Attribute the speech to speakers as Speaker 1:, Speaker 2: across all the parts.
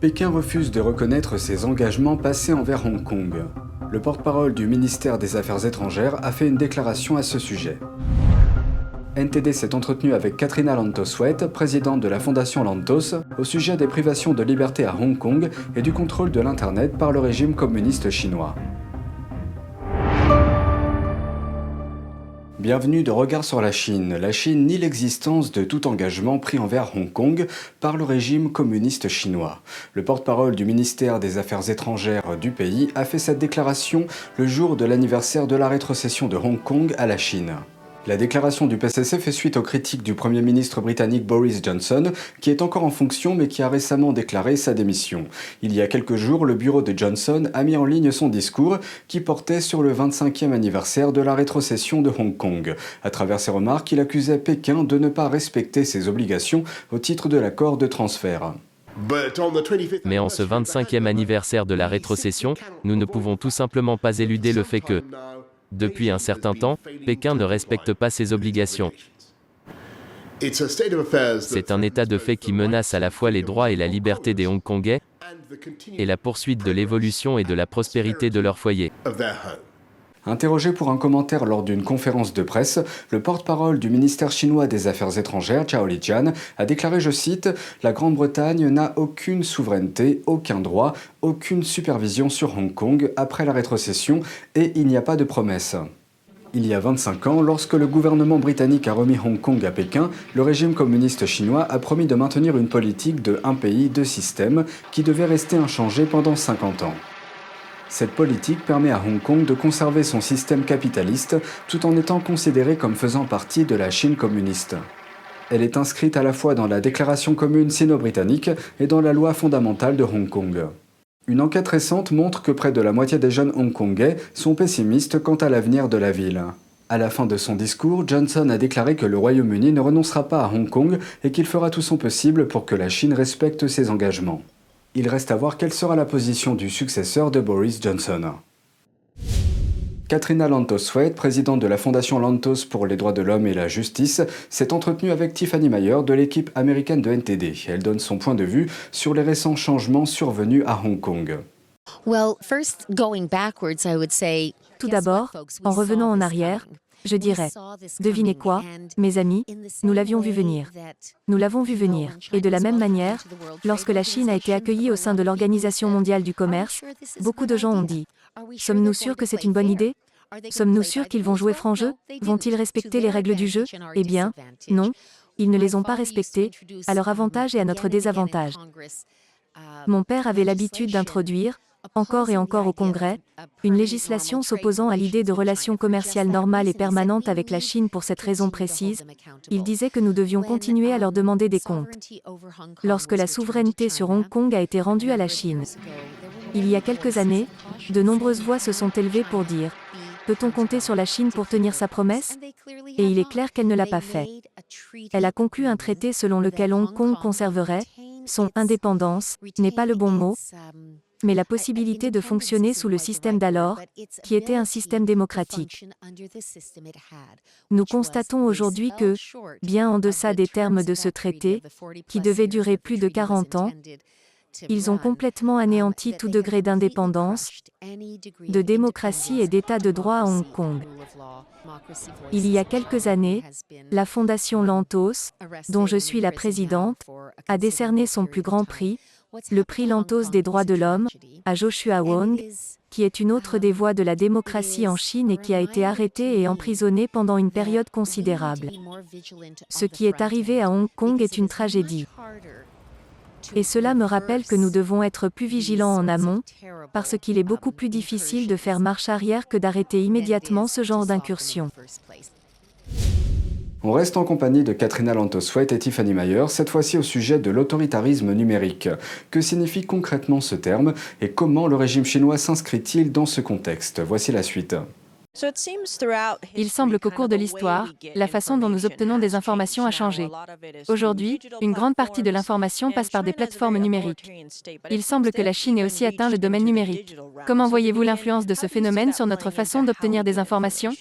Speaker 1: Pékin refuse de reconnaître ses engagements passés envers Hong Kong. Le porte-parole du ministère des Affaires étrangères a fait une déclaration à ce sujet. NTD s'est entretenu avec Katrina Lantos-Wet, présidente de la Fondation Lantos, au sujet des privations de liberté à Hong Kong et du contrôle de l'Internet par le régime communiste chinois. Bienvenue de Regard sur la Chine. La Chine nie l'existence de tout engagement pris envers Hong Kong par le régime communiste chinois. Le porte-parole du ministère des Affaires étrangères du pays a fait cette déclaration le jour de l'anniversaire de la rétrocession de Hong Kong à la Chine. La déclaration du PCC fait suite aux critiques du Premier ministre britannique Boris Johnson, qui est encore en fonction mais qui a récemment déclaré sa démission. Il y a quelques jours, le bureau de Johnson a mis en ligne son discours qui portait sur le 25e anniversaire de la rétrocession de Hong Kong. À travers ses remarques, il accusait Pékin de ne pas respecter ses obligations au titre de l'accord de transfert.
Speaker 2: Mais en ce 25e anniversaire de la rétrocession, nous ne pouvons tout simplement pas éluder le fait que, depuis un certain temps, Pékin ne respecte pas ses obligations. C'est un état de fait qui menace à la fois les droits et la liberté des Hongkongais et la poursuite de l'évolution et de la prospérité de leur foyer.
Speaker 1: Interrogé pour un commentaire lors d'une conférence de presse, le porte-parole du ministère chinois des Affaires étrangères, Chao Lijian, a déclaré, je cite, La Grande-Bretagne n'a aucune souveraineté, aucun droit, aucune supervision sur Hong Kong après la rétrocession et il n'y a pas de promesse. Il y a 25 ans, lorsque le gouvernement britannique a remis Hong Kong à Pékin, le régime communiste chinois a promis de maintenir une politique de un pays, deux systèmes qui devait rester inchangée pendant 50 ans. Cette politique permet à Hong Kong de conserver son système capitaliste tout en étant considéré comme faisant partie de la Chine communiste. Elle est inscrite à la fois dans la déclaration commune sino-britannique et dans la loi fondamentale de Hong Kong. Une enquête récente montre que près de la moitié des jeunes hongkongais sont pessimistes quant à l'avenir de la ville. À la fin de son discours, Johnson a déclaré que le Royaume-Uni ne renoncera pas à Hong Kong et qu'il fera tout son possible pour que la Chine respecte ses engagements. Il reste à voir quelle sera la position du successeur de Boris Johnson. Katrina Lantos-Sweat, présidente de la Fondation Lantos pour les droits de l'homme et la justice, s'est entretenue avec Tiffany Mayer de l'équipe américaine de NTD. Elle donne son point de vue sur les récents changements survenus à Hong Kong.
Speaker 3: Tout d'abord, en revenant en arrière, je dirais, devinez quoi, mes amis, nous l'avions vu venir. Nous l'avons vu venir. Et de la même manière, lorsque la Chine a été accueillie au sein de l'Organisation mondiale du commerce, beaucoup de gens ont dit, sommes-nous sûrs que c'est une bonne idée? Sommes-nous sûrs qu'ils vont jouer franc jeu? Vont-ils respecter les règles du jeu? Eh bien, non, ils ne les ont pas respectées, à leur avantage et à notre désavantage. Mon père avait l'habitude d'introduire, encore et encore au Congrès, une législation s'opposant à l'idée de relations commerciales normales et permanentes avec la Chine pour cette raison précise. Il disait que nous devions continuer à leur demander des comptes. Lorsque la souveraineté sur Hong Kong a été rendue à la Chine, il y a quelques années, de nombreuses voix se sont élevées pour dire Peut-on compter sur la Chine pour tenir sa promesse? Et il est clair qu'elle ne l'a pas fait. Elle a conclu un traité selon lequel Hong Kong conserverait son indépendance, n'est pas le bon mot, mais la possibilité de fonctionner sous le système d'alors, qui était un système démocratique. Nous constatons aujourd'hui que, bien en deçà des termes de ce traité, qui devait durer plus de 40 ans, ils ont complètement anéanti tout degré d'indépendance, de démocratie et d'état de droit à Hong Kong. Il y a quelques années, la Fondation Lantos, dont je suis la présidente, a décerné son plus grand prix, le prix Lantos des droits de l'homme, à Joshua Wong, qui est une autre des voix de la démocratie en Chine et qui a été arrêté et emprisonné pendant une période considérable. Ce qui est arrivé à Hong Kong est une tragédie. Et cela me rappelle que nous devons être plus vigilants en amont, parce qu'il est beaucoup plus difficile de faire marche arrière que d'arrêter immédiatement ce genre d'incursion.
Speaker 1: On reste en compagnie de Katrina Lantoswet et Tiffany Mayer, cette fois-ci au sujet de l'autoritarisme numérique. Que signifie concrètement ce terme et comment le régime chinois s'inscrit-il dans ce contexte? Voici la suite.
Speaker 3: Il semble qu'au cours de l'histoire, la façon dont nous obtenons des informations a changé. Aujourd'hui, une grande partie de l'information passe par des plateformes numériques. Il semble que la Chine ait aussi atteint le domaine numérique. Comment voyez-vous l'influence de ce phénomène sur notre façon d'obtenir des informations?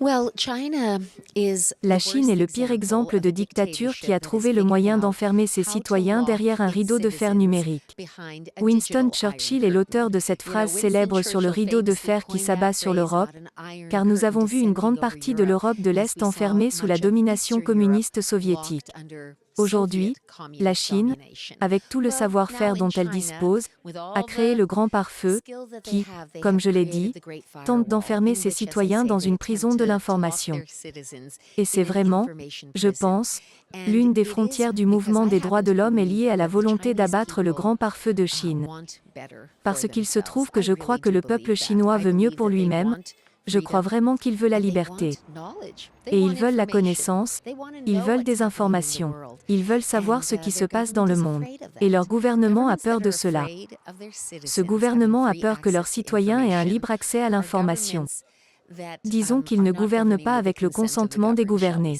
Speaker 4: La Chine est le pire exemple de dictature qui a trouvé le moyen d'enfermer ses citoyens derrière un rideau de fer numérique. Winston Churchill est l'auteur de cette phrase célèbre sur le rideau de fer qui s'abat sur l'Europe, car nous avons vu une grande partie de l'Europe de l'Est enfermée sous la domination communiste soviétique. Aujourd'hui, la Chine, avec tout le savoir-faire dont elle dispose, a créé le grand pare-feu qui, comme je l'ai dit, tente d'enfermer ses citoyens dans une prison de l'information. Et c'est vraiment, je pense, l'une des frontières du mouvement des droits de l'homme est liée à la volonté d'abattre le grand pare-feu de Chine. Parce qu'il se trouve que je crois que le peuple chinois veut mieux pour lui-même, je crois vraiment qu'ils veulent la liberté. Et ils veulent la connaissance, ils veulent des informations, ils veulent savoir ce qui se passe dans le monde. Et leur gouvernement a peur de cela. Ce gouvernement a peur que leurs citoyens aient un libre accès à l'information. Disons qu'ils ne gouvernent pas avec le consentement des gouvernés.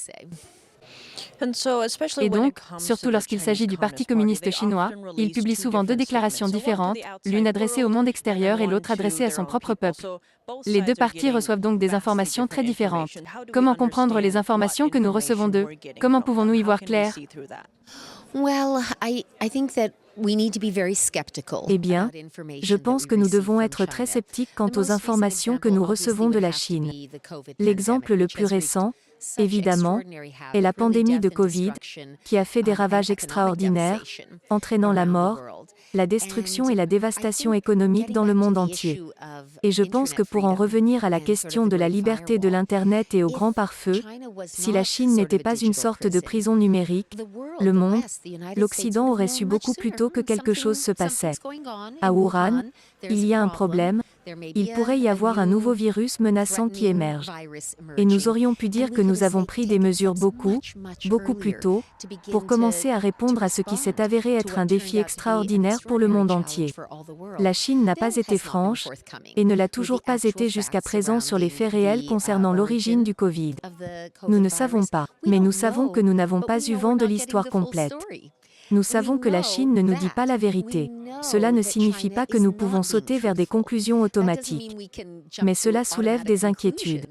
Speaker 3: Et donc, surtout lorsqu'il s'agit du Parti communiste chinois, il publie souvent deux déclarations différentes, l'une adressée au monde extérieur et l'autre adressée à son propre peuple. Les deux partis reçoivent donc des informations très différentes. Comment comprendre les informations que nous recevons d'eux? Comment pouvons-nous y voir clair?
Speaker 4: eh bien, je pense que nous devons être très sceptiques quant aux informations que nous recevons de la Chine. L'exemple le plus récent, évidemment, est la pandémie de Covid, qui a fait des ravages extraordinaires, entraînant la mort, la destruction et la dévastation économique dans le monde entier. Et je pense que pour en revenir à la question de la liberté de l'Internet et au grand pare-feu, si la Chine n'était pas une sorte de prison numérique, le monde, l'Occident aurait su beaucoup plus tôt que quelque chose se passait. À Wuhan, il y a un problème, il pourrait y avoir un nouveau virus menaçant qui émerge. Et nous aurions pu dire que nous avons pris des mesures beaucoup, beaucoup plus tôt, pour commencer à répondre à ce qui s'est avéré être un défi extraordinaire pour le monde entier. La Chine n'a pas été franche, et ne l'a toujours pas été jusqu'à présent sur les faits réels concernant l'origine du Covid. Nous ne savons pas, mais nous savons que nous n'avons pas eu vent de l'histoire complète. Nous savons que la Chine ne nous dit pas la vérité. Cela ne signifie pas que nous pouvons sauter vers des conclusions automatiques. Mais cela soulève des inquiétudes.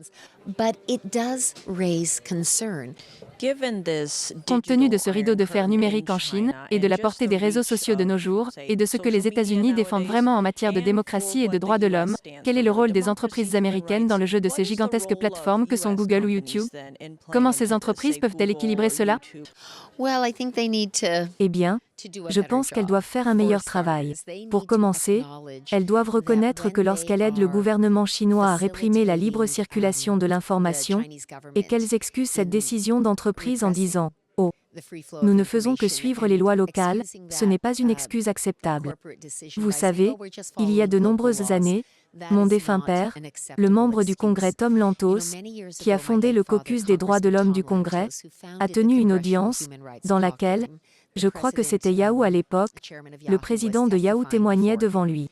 Speaker 3: Compte tenu de ce rideau de fer numérique en Chine et de la portée des réseaux sociaux de nos jours et de ce que les États-Unis défendent vraiment en matière de démocratie et de droits de l'homme, quel est le rôle des entreprises américaines dans le jeu de ces gigantesques plateformes que sont Google ou YouTube? Comment ces entreprises peuvent-elles équilibrer cela?
Speaker 4: Eh bien, je pense qu'elles doivent faire un meilleur travail. Pour commencer, elles doivent reconnaître que lorsqu'elles aident le gouvernement chinois à réprimer la libre circulation de l'information, et qu'elles excusent cette décision d'entreprise en disant Oh, nous ne faisons que suivre les lois locales, ce n'est pas une excuse acceptable. Vous savez, il y a de nombreuses années, mon défunt père, le membre du Congrès Tom Lantos, qui a fondé le caucus des droits de l'homme du Congrès, a tenu une audience dans laquelle, je crois que c'était Yahoo à l'époque, le président de Yahoo témoignait devant lui.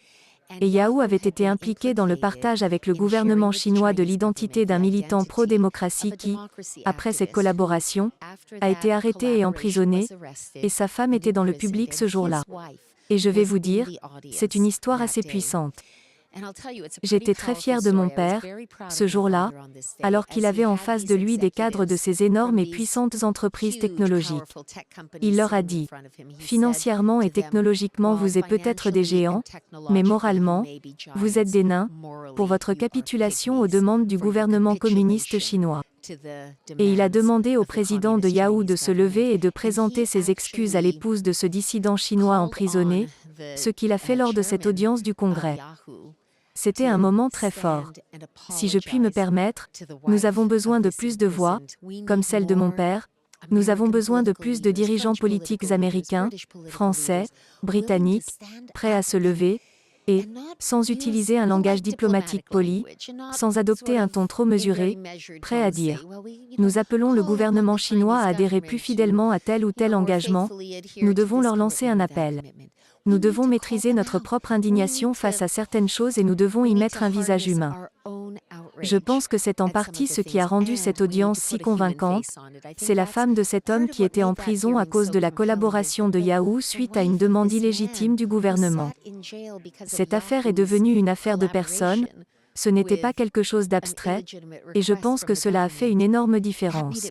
Speaker 4: Et Yahoo avait été impliqué dans le partage avec le gouvernement chinois de l'identité d'un militant pro-démocratie qui, après cette collaboration, a été arrêté et emprisonné, et sa femme était dans le public ce jour-là. Et je vais vous dire, c'est une histoire assez puissante. J'étais très fier de mon père, ce jour-là, alors qu'il avait en face de lui des cadres de ces énormes et puissantes entreprises technologiques. Il leur a dit, financièrement et technologiquement vous êtes peut-être des géants, mais moralement, vous êtes des nains, pour votre capitulation aux demandes du gouvernement communiste chinois. Et il a demandé au président de Yahoo de se lever et de présenter ses excuses à l'épouse de ce dissident chinois emprisonné, ce qu'il a fait lors de cette audience du Congrès. C'était un moment très fort. Si je puis me permettre, nous avons besoin de plus de voix, comme celle de mon père. Nous avons besoin de plus de dirigeants politiques américains, français, britanniques, prêts à se lever, et, sans utiliser un langage diplomatique poli, sans adopter un ton trop mesuré, prêt à dire ⁇ Nous appelons le gouvernement chinois à adhérer plus fidèlement à tel ou tel engagement, nous devons leur lancer un appel. Nous devons maîtriser notre propre indignation face à certaines choses et nous devons y mettre un visage humain.
Speaker 3: Je pense que c'est en partie ce qui a rendu cette audience si convaincante. C'est la femme de cet homme qui était en prison à cause de la collaboration de Yahoo suite à une demande illégitime du gouvernement. Cette affaire est devenue une affaire de personnes, ce n'était pas quelque chose d'abstrait, et je pense que cela a fait une énorme différence.